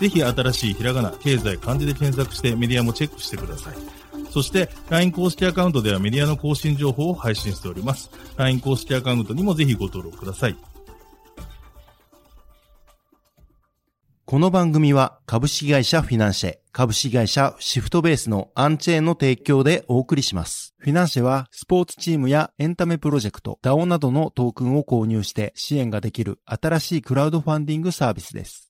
ぜひ新しいひらがな経済漢字で検索してメディアもチェックしてくださいそして LINE 公式アカウントではメディアの更新情報を配信しております。LINE 公式アカウントにもぜひご登録ください。この番組は株式会社フィナンシェ、株式会社シフトベースのアンチェーンの提供でお送りします。フィナンシェはスポーツチームやエンタメプロジェクト、DAO などのトークンを購入して支援ができる新しいクラウドファンディングサービスです。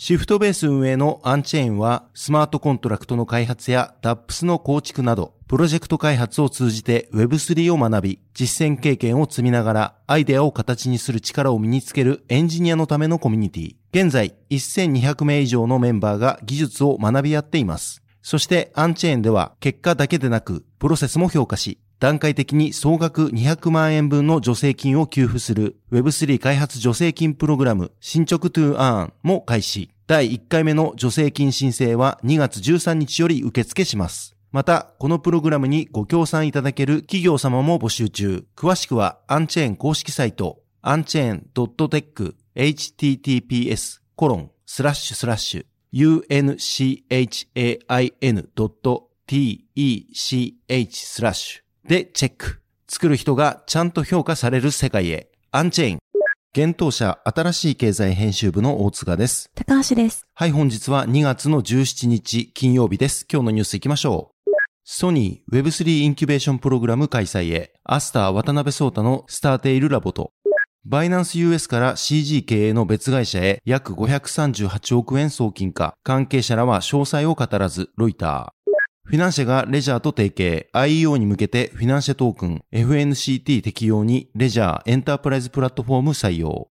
シフトベース運営のアンチェーンは、スマートコントラクトの開発や DApps の構築など、プロジェクト開発を通じて Web3 を学び、実践経験を積みながら、アイデアを形にする力を身につけるエンジニアのためのコミュニティ。現在、1200名以上のメンバーが技術を学び合っています。そして、アンチェーンでは、結果だけでなく、プロセスも評価し、段階的に総額200万円分の助成金を給付する Web3 開発助成金プログラム進捗 to earn も開始。第1回目の助成金申請は2月13日より受付します。また、このプログラムにご協賛いただける企業様も募集中。詳しくは、アンチェーン公式サイト、アンチェーン .tech https コロンスラッシュスラッシュ unchain.tech スラッシュでチェック。作る人がちゃんと評価される世界へ。アンチェーン。現当社新しい経済編集部の大塚です。高橋です。はい、本日は2月の17日金曜日です。今日のニュース行きましょう。ソニー Web3 インキュベーションプログラム開催へ、アスター渡辺聡太のスターテイルラボと、バイナンス US から CG 経営の別会社へ約538億円送金か、関係者らは詳細を語らず、ロイター。フィナンシェがレジャーと提携、IEO に向けてフィナンシェトークン、FNCT 適用にレジャーエンタープライズプラットフォーム採用。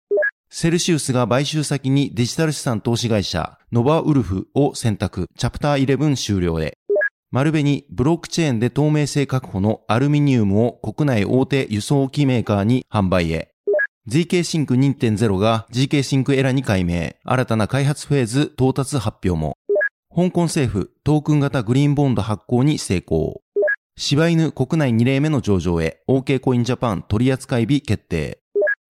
セルシウスが買収先にデジタル資産投資会社、ノバウルフを選択、チャプター11終了へ。丸紅、ブロックチェーンで透明性確保のアルミニウムを国内大手輸送機メーカーに販売へ。GK シンク2.0が GK シンクエラに改名、新たな開発フェーズ到達発表も。香港政府、トークン型グリーンボンド発行に成功。柴犬国内2例目の上場へ、OK コインジャパン取扱日決定。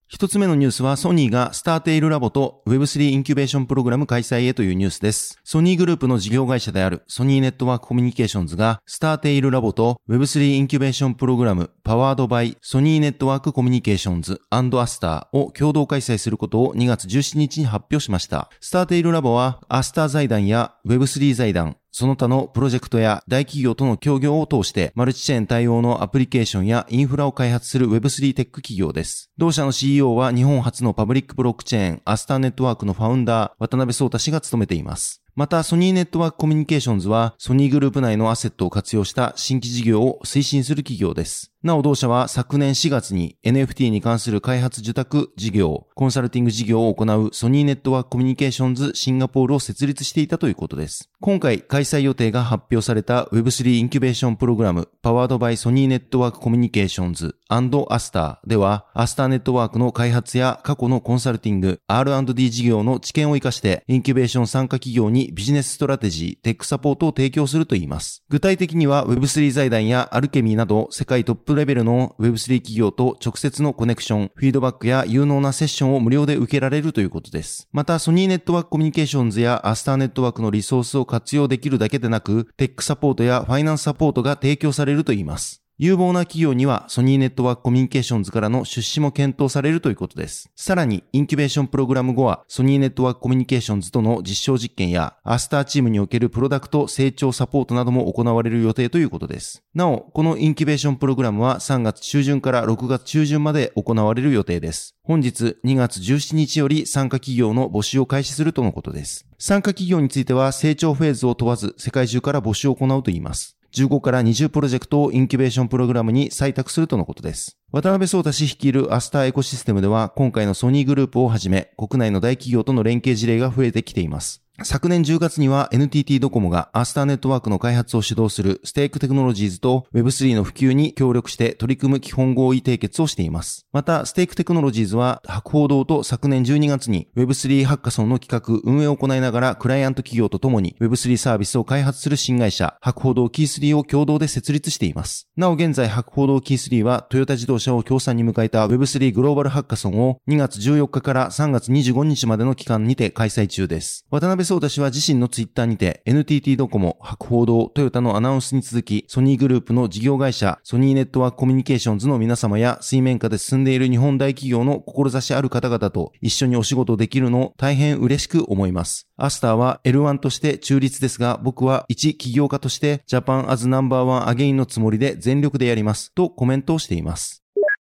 一つ目のニュースはソニーがスターテイルラボと Web3 インキュベーションプログラム開催へというニュースです。ソニーグループの事業会社であるソニーネットワークコミュニケーションズがスターテイルラボと Web3 インキュベーションプログラム powered by ソニーネットワークコミュニケーションズアスターを共同開催することを2月17日に発表しました。スターテイルラボはアスター財団や Web3 財団、その他のプロジェクトや大企業との協業を通して、マルチチェーン対応のアプリケーションやインフラを開発する Web3 テック企業です。同社の CEO は日本初のパブリックブロックチェーン、アスターネットワークのファウンダー、渡辺聡太氏が務めています。また、ソニーネットワークコミュニケーションズは、ソニーグループ内のアセットを活用した新規事業を推進する企業です。なお同社は昨年4月に NFT に関する開発受託事業、コンサルティング事業を行うソニーネットワークコミュニケーションズシンガポールを設立していたということです。今回開催予定が発表された Web3 インキュベーションプログラム powered by ソニーネットワークコミュニケーションズアスターではアスターネットワークの開発や過去のコンサルティング R&D 事業の知見を活かしてインキュベーション参加企業にビジネスストラテジー、テックサポートを提供するといいます。具体的には Web3 財団やアルケミーなど世界トップレベルの Web3 企業と直接のコネクション、フィードバックや有能なセッションを無料で受けられるということです。また、ソニーネットワークコミュニケーションズやアスターネットワークのリソースを活用できるだけでなく、テックサポートやファイナンスサポートが提供されるといいます。有望な企業にはソニーネットワークコミュニケーションズからの出資も検討されるということです。さらに、インキュベーションプログラム後は、ソニーネットワークコミュニケーションズとの実証実験や、アスターチームにおけるプロダクト成長サポートなども行われる予定ということです。なお、このインキュベーションプログラムは3月中旬から6月中旬まで行われる予定です。本日2月17日より参加企業の募集を開始するとのことです。参加企業については成長フェーズを問わず世界中から募集を行うといいます。15から20プロジェクトをインキュベーションプログラムに採択するとのことです。渡辺聡太氏率いるアスターエコシステムでは今回のソニーグループをはじめ国内の大企業との連携事例が増えてきています。昨年10月には NTT ドコモがアスターネットワークの開発を主導するステークテクノロジーズと Web3 の普及に協力して取り組む基本合意締結をしています。また、ステークテクノロジーズは博報堂と昨年12月に Web3 ハッカソンの企画、運営を行いながらクライアント企業とともに Web3 サービスを開発する新会社、博報堂キー3を共同で設立しています。なお現在博報堂キー3はトヨタ自動車を協賛に迎えた Web3 グローバルハッカソンを2月14日から3月25日までの期間にて開催中です。渡辺聡太氏は自身ののツイッターにて NTT ドコモ、博報堂、トヨタのアナウンスに続き、ソニーグループの事業会社、ソニーネットワークコミュニケーションズの皆様や水面下で進んでいる日本大企業の志ある方々と一緒にお仕事できるのを大変嬉しく思います。アスターは L1 として中立ですが、僕は一企業家として Japan as Number One Again のつもりで全力でやります。とコメントをしています。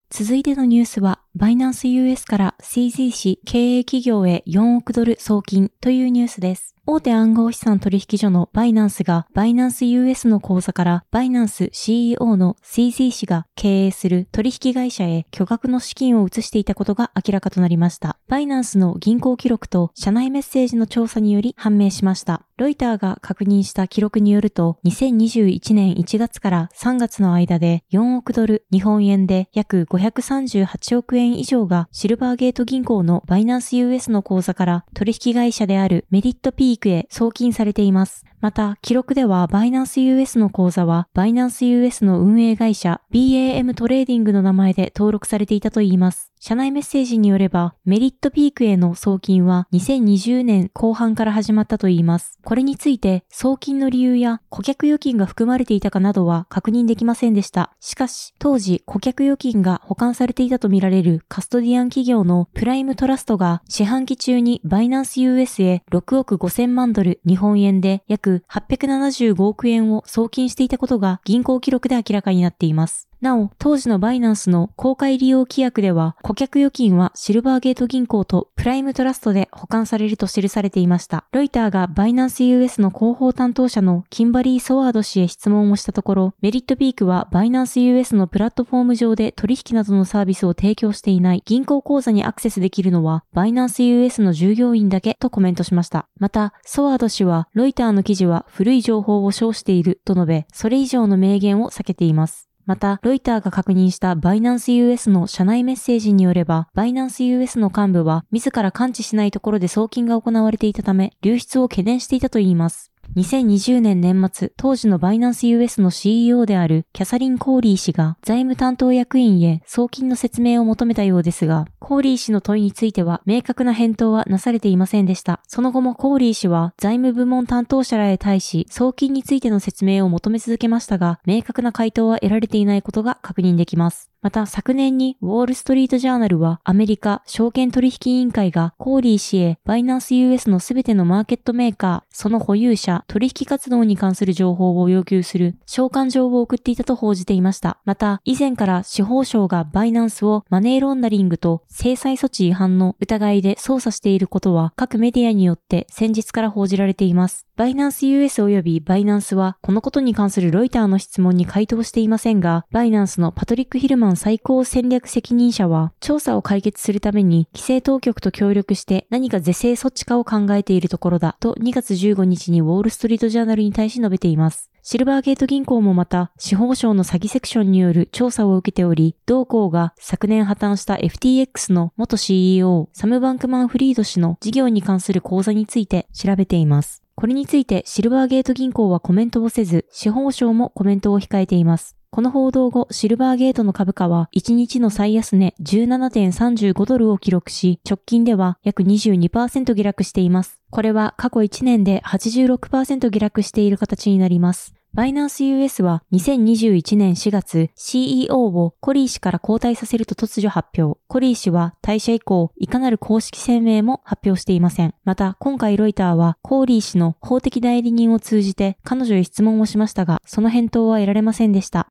続いてのニュースは、バイナンス US から CZ 氏経営企業へ4億ドル送金というニュースです。大手暗号資産取引所のバイナンスがバイナンス US の口座からバイナンス CEO の CZ 氏が経営する取引会社へ巨額の資金を移していたことが明らかとなりました。バイナンスの銀行記録と社内メッセージの調査により判明しました。ロイターが確認した記録によると、2021年1月から3月の間で4億ドル、日本円で約538億円以上がシルバーゲート銀行のバイナンス US の口座から取引会社であるメリットピークへ送金されています。また、記録ではバイナンス US の口座はバイナンス US の運営会社 BAM トレーディングの名前で登録されていたといいます。社内メッセージによれば、メリットピークへの送金は2020年後半から始まったといいます。これについて、送金の理由や顧客預金が含まれていたかなどは確認できませんでした。しかし、当時顧客預金が保管されていたとみられるカストディアン企業のプライムトラストが四半期中にバイナンス US へ6億5000万ドル日本円で約875億円を送金していたことが銀行記録で明らかになっています。なお、当時のバイナンスの公開利用規約では、顧客預金はシルバーゲート銀行とプライムトラストで保管されると記されていました。ロイターがバイナンス US の広報担当者のキンバリー・ソワード氏へ質問をしたところ、メリットピークはバイナンス US のプラットフォーム上で取引などのサービスを提供していない銀行口座にアクセスできるのはバイナンス US の従業員だけとコメントしました。また、ソワード氏はロイターの記事は古い情報を称していると述べ、それ以上の明言を避けています。また、ロイターが確認したバイナンス US の社内メッセージによれば、バイナンス US の幹部は自ら感知しないところで送金が行われていたため、流出を懸念していたといいます。2020年年末、当時のバイナンス US の CEO であるキャサリン・コーリー氏が財務担当役員へ送金の説明を求めたようですが、コーリー氏の問いについては明確な返答はなされていませんでした。その後もコーリー氏は財務部門担当者らへ対し送金についての説明を求め続けましたが、明確な回答は得られていないことが確認できます。また昨年にウォールストリートジャーナルはアメリカ証券取引委員会がコーリー氏へバイナンス US のすべてのマーケットメーカー、その保有者、取引活動に関する情報を要求する召喚状を送っていたと報じていました。また以前から司法省がバイナンスをマネーロンダリングと制裁措置違反の疑いで捜査していることは各メディアによって先日から報じられています。バイナンス US 及びバイナンスはこのことに関するロイターの質問に回答していませんが、バイナンスのパトリック・ヒルマン最高戦略責任者は、調査を解決するために規制当局と協力して何か是正措置かを考えているところだと2月15日にウォールストリートジャーナルに対し述べています。シルバーゲート銀行もまた司法省の詐欺セクションによる調査を受けており、同行が昨年破綻した FTX の元 CEO サム・バンクマン・フリード氏の事業に関する口座について調べています。これについてシルバーゲート銀行はコメントをせず、司法省もコメントを控えています。この報道後、シルバーゲートの株価は1日の最安値17.35ドルを記録し、直近では約22%下落しています。これは過去1年で86%下落している形になります。バイナンス US は2021年4月 CEO をコリー氏から交代させると突如発表。コリー氏は退社以降、いかなる公式声明も発表していません。また、今回ロイターはコーリー氏の法的代理人を通じて彼女へ質問をしましたが、その返答は得られませんでした。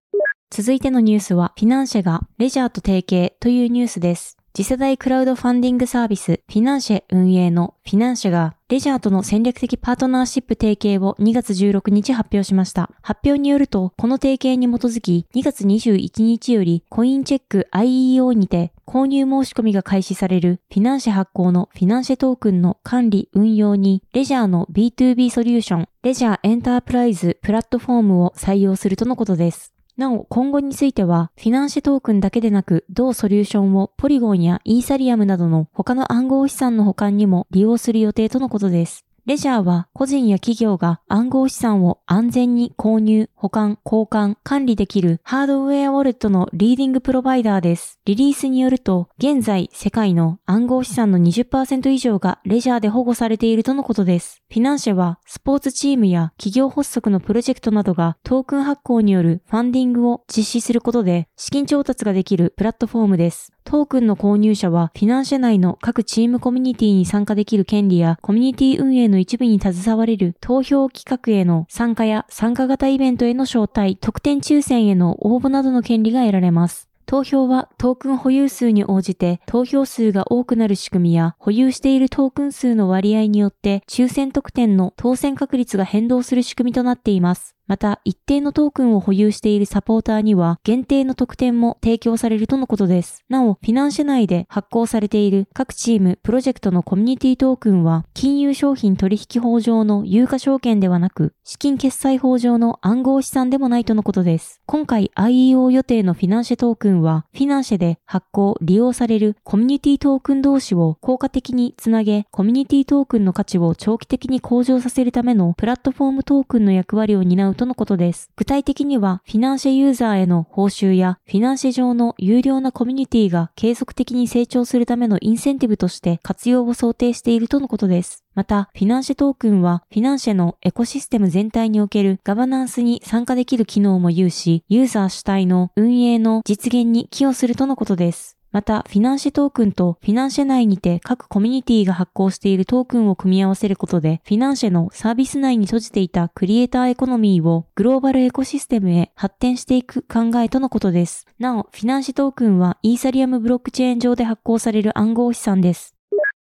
続いてのニュースは、フィナンシェがレジャーと提携というニュースです。次世代クラウドファンディングサービス、フィナンシェ運営のフィナンシェが、レジャーとの戦略的パートナーシップ提携を2月16日発表しました。発表によると、この提携に基づき、2月21日よりコインチェック IEO にて購入申し込みが開始されるフィナンシェ発行のフィナンシェトークンの管理運用に、レジャーの B2B ソリューション、レジャーエンタープライズプラットフォームを採用するとのことです。なお、今後については、フィナンシェトークンだけでなく、同ソリューションをポリゴンやイーサリアムなどの他の暗号資産の保管にも利用する予定とのことです。レジャーは個人や企業が暗号資産を安全に購入、保管、交換、管理できるハードウェアウォレットのリーディングプロバイダーです。リリースによると、現在世界の暗号資産の20%以上がレジャーで保護されているとのことです。フィナンシェはスポーツチームや企業発足のプロジェクトなどがトークン発行によるファンディングを実施することで資金調達ができるプラットフォームです。トークンの購入者は、フィナンシェ内の各チームコミュニティに参加できる権利や、コミュニティ運営の一部に携われる投票企画への参加や参加型イベントへの招待、特典抽選への応募などの権利が得られます。投票はトークン保有数に応じて投票数が多くなる仕組みや保有しているトークン数の割合によって抽選特典の当選確率が変動する仕組みとなっています。また、一定のトークンを保有しているサポーターには、限定の特典も提供されるとのことです。なお、フィナンシェ内で発行されている各チーム、プロジェクトのコミュニティトークンは、金融商品取引法上の有価証券ではなく、資金決済法上の暗号資産でもないとのことです。今回 IEO 予定のフィナンシェトークンは、フィナンシェで発行、利用されるコミュニティトークン同士を効果的につなげ、コミュニティトークンの価値を長期的に向上させるためのプラットフォームトークンの役割を担うとのことです。具体的には、フィナンシェユーザーへの報酬や、フィナンシェ上の有料なコミュニティが継続的に成長するためのインセンティブとして活用を想定しているとのことです。また、フィナンシェトークンは、フィナンシェのエコシステム全体におけるガバナンスに参加できる機能も有し、ユーザー主体の運営の実現に寄与するとのことです。また、フィナンシェトークンとフィナンシェ内にて各コミュニティが発行しているトークンを組み合わせることで、フィナンシェのサービス内に閉じていたクリエイターエコノミーをグローバルエコシステムへ発展していく考えとのことです。なお、フィナンシェトークンはイーサリアムブロックチェーン上で発行される暗号資産です。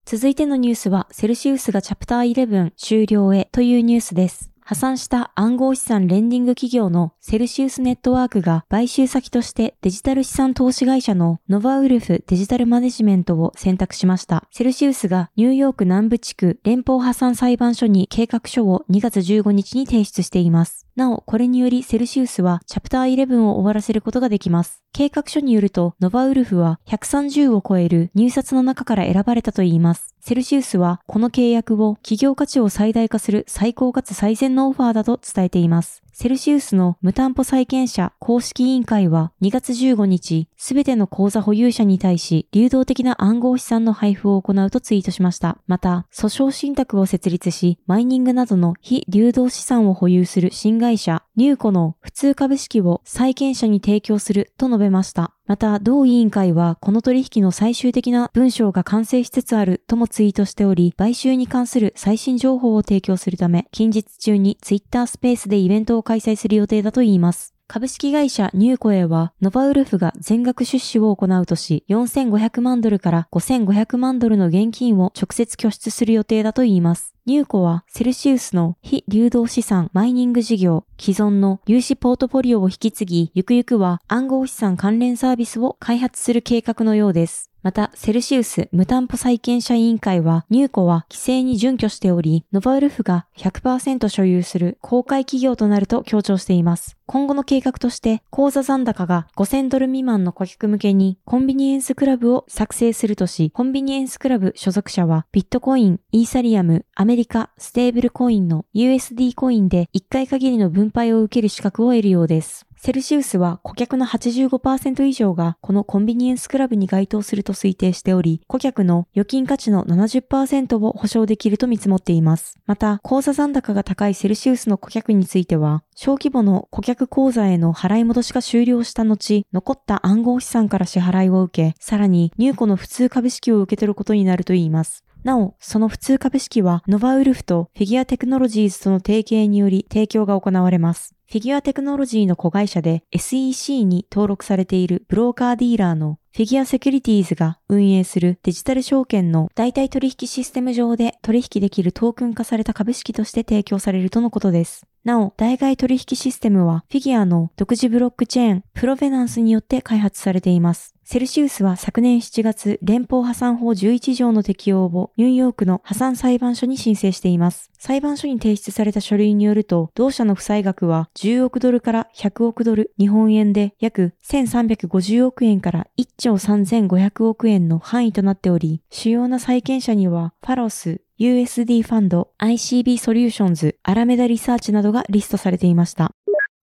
続いてのニュースは、セルシウスがチャプター11終了へというニュースです。破産した暗号資産レンディング企業のセルシウスネットワークが買収先としてデジタル資産投資会社のノバウルフデジタルマネジメントを選択しました。セルシウスがニューヨーク南部地区連邦破産裁判所に計画書を2月15日に提出しています。なお、これによりセルシウスはチャプター11を終わらせることができます。計画書によると、ノバウルフは130を超える入札の中から選ばれたといいます。セルシウスはこの契約を企業価値を最大化する最高かつ最善のオファーだと伝えています。セルシウスの無担保債権者公式委員会は2月15日、すべての口座保有者に対し流動的な暗号資産の配布を行うとツイートしました。また、訴訟信託を設立し、マイニングなどの非流動資産を保有する新会社、ニューコの普通株式を債権者に提供すると述べました。また、同委員会は、この取引の最終的な文章が完成しつつあるともツイートしており、買収に関する最新情報を提供するため、近日中にツイッタースペースでイベントを開催する予定だといいます。株式会社ニューコエは、ノバウルフが全額出資を行うとし、4500万ドルから5500万ドルの現金を直接拠出する予定だといいます。ニューコはセルシウスの非流動資産マイニング事業、既存の融資ポートフォリオを引き継ぎ、ゆくゆくは暗号資産関連サービスを開発する計画のようです。また、セルシウス無担保債権者委員会は、ニューコは規制に準拠しており、ノバウルフが100%所有する公開企業となると強調しています。今後の計画として、口座残高が5000ドル未満の顧客向けに、コンビニエンスクラブを作成するとし、コンビニエンスクラブ所属者は、ビットコイン、イーサリアム、アメリカ、ステーブルコインの USD コインで1回限りの分配を受ける資格を得るようです。セルシウスは顧客の85%以上がこのコンビニエンスクラブに該当すると推定しており、顧客の預金価値の70%を保証できると見積もっています。また、口座残高が高いセルシウスの顧客については、小規模の顧客口座への払い戻しが終了した後、残った暗号資産から支払いを受け、さらに入庫の普通株式を受け取ることになるといいます。なお、その普通株式は、ノバウルフとフィギュアテクノロジーズとの提携により提供が行われます。フィギュアテクノロジーの子会社で SEC に登録されているブローカーディーラーのフィギュアセキュリティーズが運営するデジタル証券の代替取引システム上で取引できるトークン化された株式として提供されるとのことです。なお、代替取引システムはフィギュアの独自ブロックチェーン、プロベナンスによって開発されています。セルシウスは昨年7月、連邦破産法11条の適用をニューヨークの破産裁判所に申請しています。裁判所に提出された書類によると、同社の負債額は10億ドルから100億ドル、日本円で約1350億円から1兆3500億円の範囲となっており、主要な債権者には、ファロス、USD ファンド、ICB ソリューションズ、アラメダリサーチなどがリストされていました。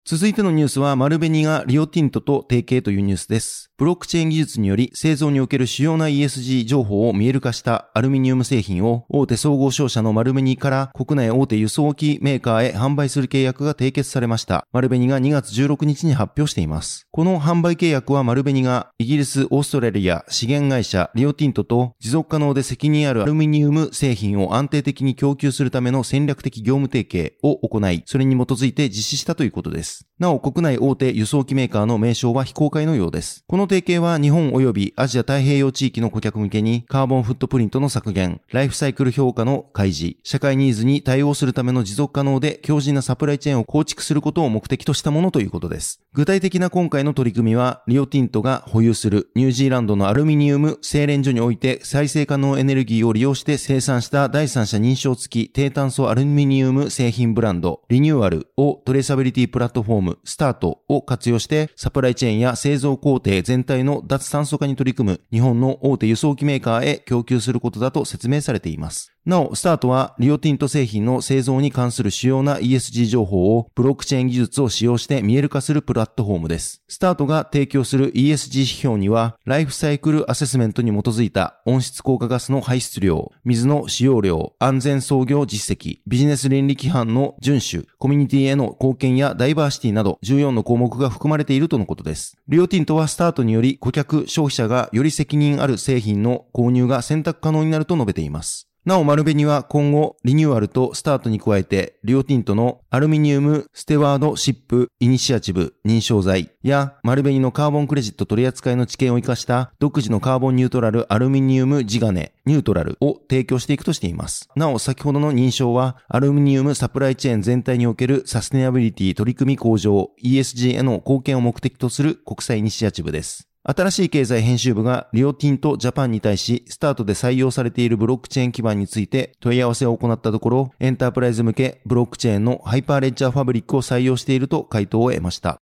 続いてのニュースは、マルベニがリオティントと提携というニュースです。ブロックチェーン技術により製造における主要な ESG 情報を見える化したアルミニウム製品を大手総合商社のマルベニから国内大手輸送機メーカーへ販売する契約が締結されました。マルベニが2月16日に発表しています。この販売契約はマルベニがイギリス、オーストラリア、資源会社リオティントと持続可能で責任あるアルミニウム製品を安定的に供給するための戦略的業務提携を行い、それに基づいて実施したということです。Thanks. なお、国内大手輸送機メーカーの名称は非公開のようです。この提携は日本及びアジア太平洋地域の顧客向けにカーボンフットプリントの削減、ライフサイクル評価の開示、社会ニーズに対応するための持続可能で強靭なサプライチェーンを構築することを目的としたものということです。具体的な今回の取り組みは、リオティントが保有するニュージーランドのアルミニウム精錬所において再生可能エネルギーを利用して生産した第三者認証付き低炭素アルミニウム製品ブランド、リニューアルをトレーサビリティプラットフォーム、スタートを活用してサプライチェーンや製造工程全体の脱炭素化に取り組む日本の大手輸送機メーカーへ供給することだと説明されています。なお、スタートはリオティント製品の製造に関する主要な ESG 情報をブロックチェーン技術を使用して見える化するプラットフォームです。スタートが提供する ESG 指標には、ライフサイクルアセスメントに基づいた温室効果ガスの排出量、水の使用量、安全操業実績、ビジネス倫理規範の遵守、コミュニティへの貢献やダイバーシティなど14の項目が含まれているとのことです。リオティントはスタートにより顧客、消費者がより責任ある製品の購入が選択可能になると述べています。なお、丸紅は今後、リニューアルとスタートに加えて、リオティントのアルミニウムステワードシップイニシアチブ認証剤や、丸紅のカーボンクレジット取り扱いの知見を活かした独自のカーボンニュートラルアルミニウム地金ニュートラルを提供していくとしています。なお、先ほどの認証は、アルミニウムサプライチェーン全体におけるサステナビリティ取り組み向上 ESG への貢献を目的とする国際イニシアチブです。新しい経済編集部がリオティントジャパンに対し、スタートで採用されているブロックチェーン基盤について問い合わせを行ったところ、エンタープライズ向けブロックチェーンのハイパーレッジャーファブリックを採用していると回答を得ました。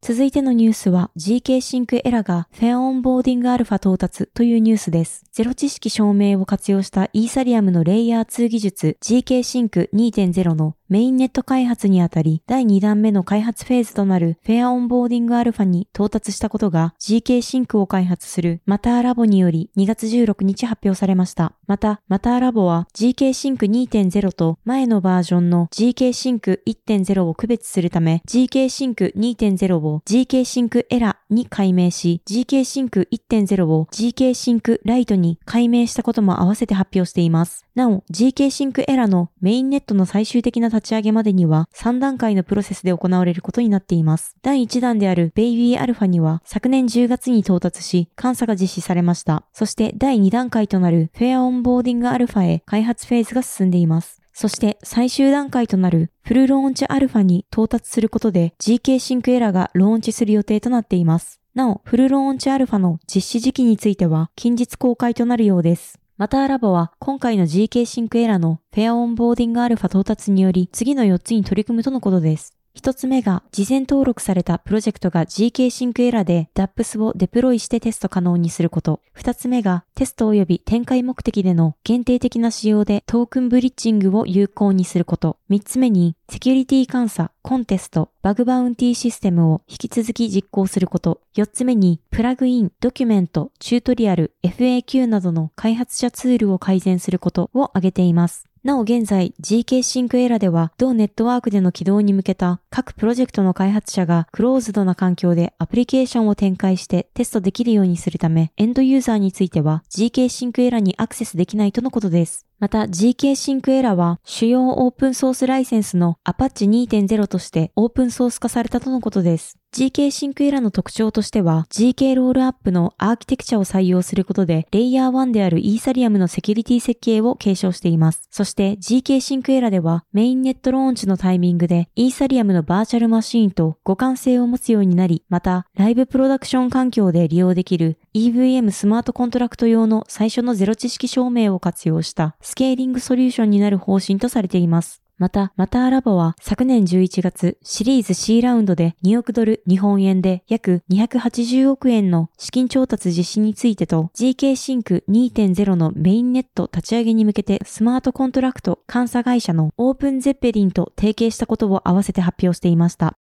続いてのニュースは GK シンクエラがフェアオンボーディングアルファ到達というニュースです。ゼロ知識証明を活用したイーサリアムのレイヤー2技術 GK シンク2.0のメインネット開発にあたり、第2弾目の開発フェーズとなるフェアオンボーディングアルファに到達したことが GK シンクを開発するマターラボにより2月16日発表されました。また、マターラボは GK シンク2.0と前のバージョンの GK シンク1.0を区別するため、GK シンク2.0を GK シンクエラに改名し、GK シンク1.0を GK シンクライトに改名したことも合わせて発表しています。なお、GK シンクエラのメインネットの最終的な立ち上げまでには3段階のプロセスで行われることになっています。第1弾であるベイビーアルファには昨年10月に到達し、監査が実施されました。そして第2段階となるフェアオンボーディングアルファへ開発フェーズが進んでいます。そして最終段階となるフルローンチアルファに到達することで GK シンクエラがローンチする予定となっています。なお、フルローンチアルファの実施時期については近日公開となるようです。マターラボは今回の GK シンクエラのフェアオンボーディングアルファ到達により次の4つに取り組むとのことです。一つ目が、事前登録されたプロジェクトが GK シンクエラーで DAPS をデプロイしてテスト可能にすること。二つ目が、テスト及び展開目的での限定的な使用でトークンブリッジングを有効にすること。三つ目に、セキュリティ監査、コンテスト、バグバウンティシステムを引き続き実行すること。四つ目に、プラグイン、ドキュメント、チュートリアル、FAQ などの開発者ツールを改善することを挙げています。なお現在 GK シンクエラでは同ネットワークでの起動に向けた各プロジェクトの開発者がクローズドな環境でアプリケーションを展開してテストできるようにするためエンドユーザーについては GK シンクエラにアクセスできないとのことです。また GK シンクエラは主要オープンソースライセンスの Apache 2.0としてオープンソース化されたとのことです。GK シンクエラの特徴としては GK ロールアップのアーキテクチャを採用することでレイヤー1であるイーサリアムのセキュリティ設計を継承しています。そして GK シンクエラではメインネットローンチのタイミングでイーサリアムのバーチャルマシーンと互換性を持つようになり、またライブプロダクション環境で利用できる EVM スマートコントラクト用の最初のゼロ知識証明を活用したスケーリングソリューションになる方針とされています。また、マターラボは昨年11月、シリーズ C ラウンドで2億ドル日本円で約280億円の資金調達実施についてと GK シンク2.0のメインネット立ち上げに向けてスマートコントラクト監査会社の OpenZeppelin と提携したことを合わせて発表していました。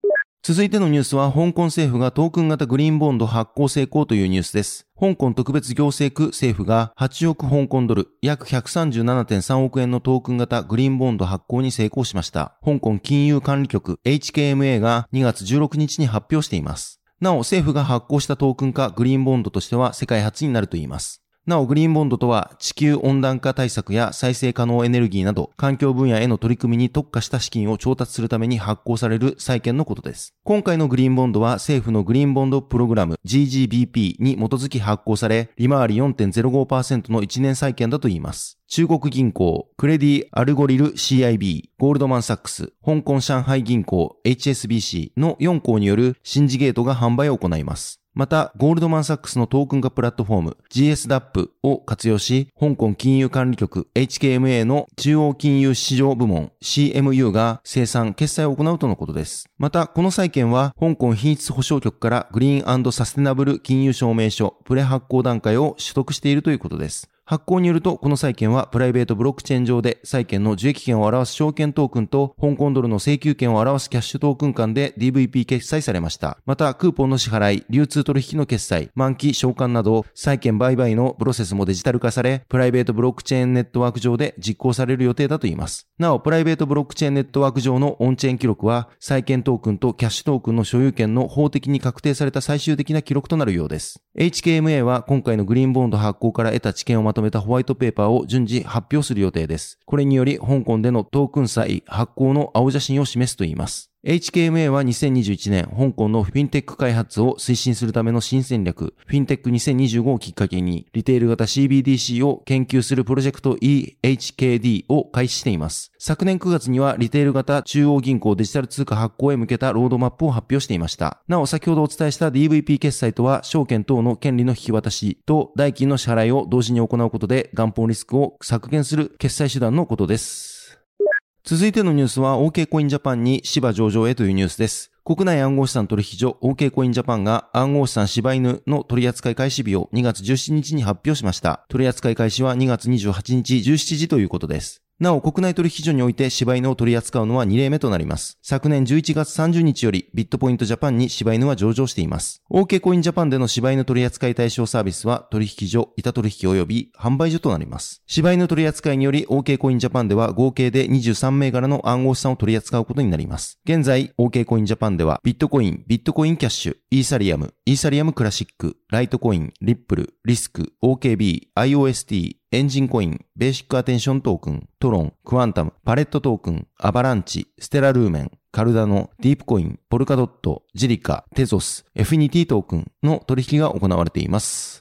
続いてのニュースは、香港政府がトークン型グリーンボンド発行成功というニュースです。香港特別行政区政府が8億香港ドル、約137.3億円のトークン型グリーンボンド発行に成功しました。香港金融管理局 HKMA が2月16日に発表しています。なお、政府が発行したトークン化グリーンボンドとしては世界初になるといいます。なお、グリーンボンドとは地球温暖化対策や再生可能エネルギーなど環境分野への取り組みに特化した資金を調達するために発行される債券のことです。今回のグリーンボンドは政府のグリーンボンドプログラム GGBP に基づき発行され、利回り4.05%の1年債券だといいます。中国銀行、クレディ・アグリコル CIB、ゴールドマンサックス、香港上海銀行 HSBC の4行によるシンジケートが販売を行います。また、ゴールドマンサックスのトークン化プラットフォーム GSDAP を活用し、香港金融管理局 HKMA の中央金融市場部門 CMU が清算、決済を行うとのことです。また、この債券は、香港品質保証局からグリーンサステナブル金融証明書プレ発行段階を取得しているということです。発表によると、この債券はプライベートブロックチェーン上で債券の受益権を表す証券トークンと香港ドルの請求権を表すキャッシュトークン間で DVP 決済されました。また、クーポンの支払い、流通取引の決済、満期償還など、債券売買のプロセスもデジタル化され、プライベートブロックチェーンネットワーク上で実行される予定だといいます。なお、プライベートブロックチェーンネットワーク上のオンチェーン記録は、債券トークンとキャッシュトークンの所有権の法的に確定された最終的な記録となるようです。HKMA は今回のグリーンボンド発行から得た知見をまとめたホワイトペーパーパーを順次発表する予定です。これにより、香港でのトークン債発行の青写真を示すといいます。HKMA は2021年、香港のフィンテック開発を推進するための新戦略、フィンテック2025をきっかけに、リテール型 CBDC を研究するプロジェクト EHKD を開始しています。昨年9月には、リテール型中央銀行デジタル通貨発行へ向けたロードマップを発表していました。なお、先ほどお伝えした DVP 決済とは、証券等の権利の引き渡しと代金の支払いを同時に行うことで、元本リスクを削減する決済手段のことです。続いてのニュースは OK コインジャパンに芝上場へというニュースです。国内暗号資産取引所 OK コインジャパンが暗号資産柴犬の取扱い開始日を2月17日に発表しました。取扱い開始は2月28日17時ということです。なお、国内取引所において柴犬を取り扱うのは2例目となります。昨年11月30日よりビットポイントジャパンに柴犬は上場しています。OK コインジャパンでの柴犬取扱い対象サービスは取引所、板取引及び販売所となります。柴犬取扱いにより OK コインジャパンでは合計で23銘柄の暗号資産を取り扱うことになります。現在、OK コインジャパンではビットコイン、ビットコインキャッシュ、イーサリアム、イーサリアムクラシック、ライトコイン、リップル、リスク、OKB、IOST、エンジンコイン、ベーシックアテンショントークン、トロン、クワンタム、パレットトークン、アバランチ、ステラルーメン、カルダノ、ディープコイン、ポルカドット、ジリカ、テゾス、エフィニティトークンの取引が行われています。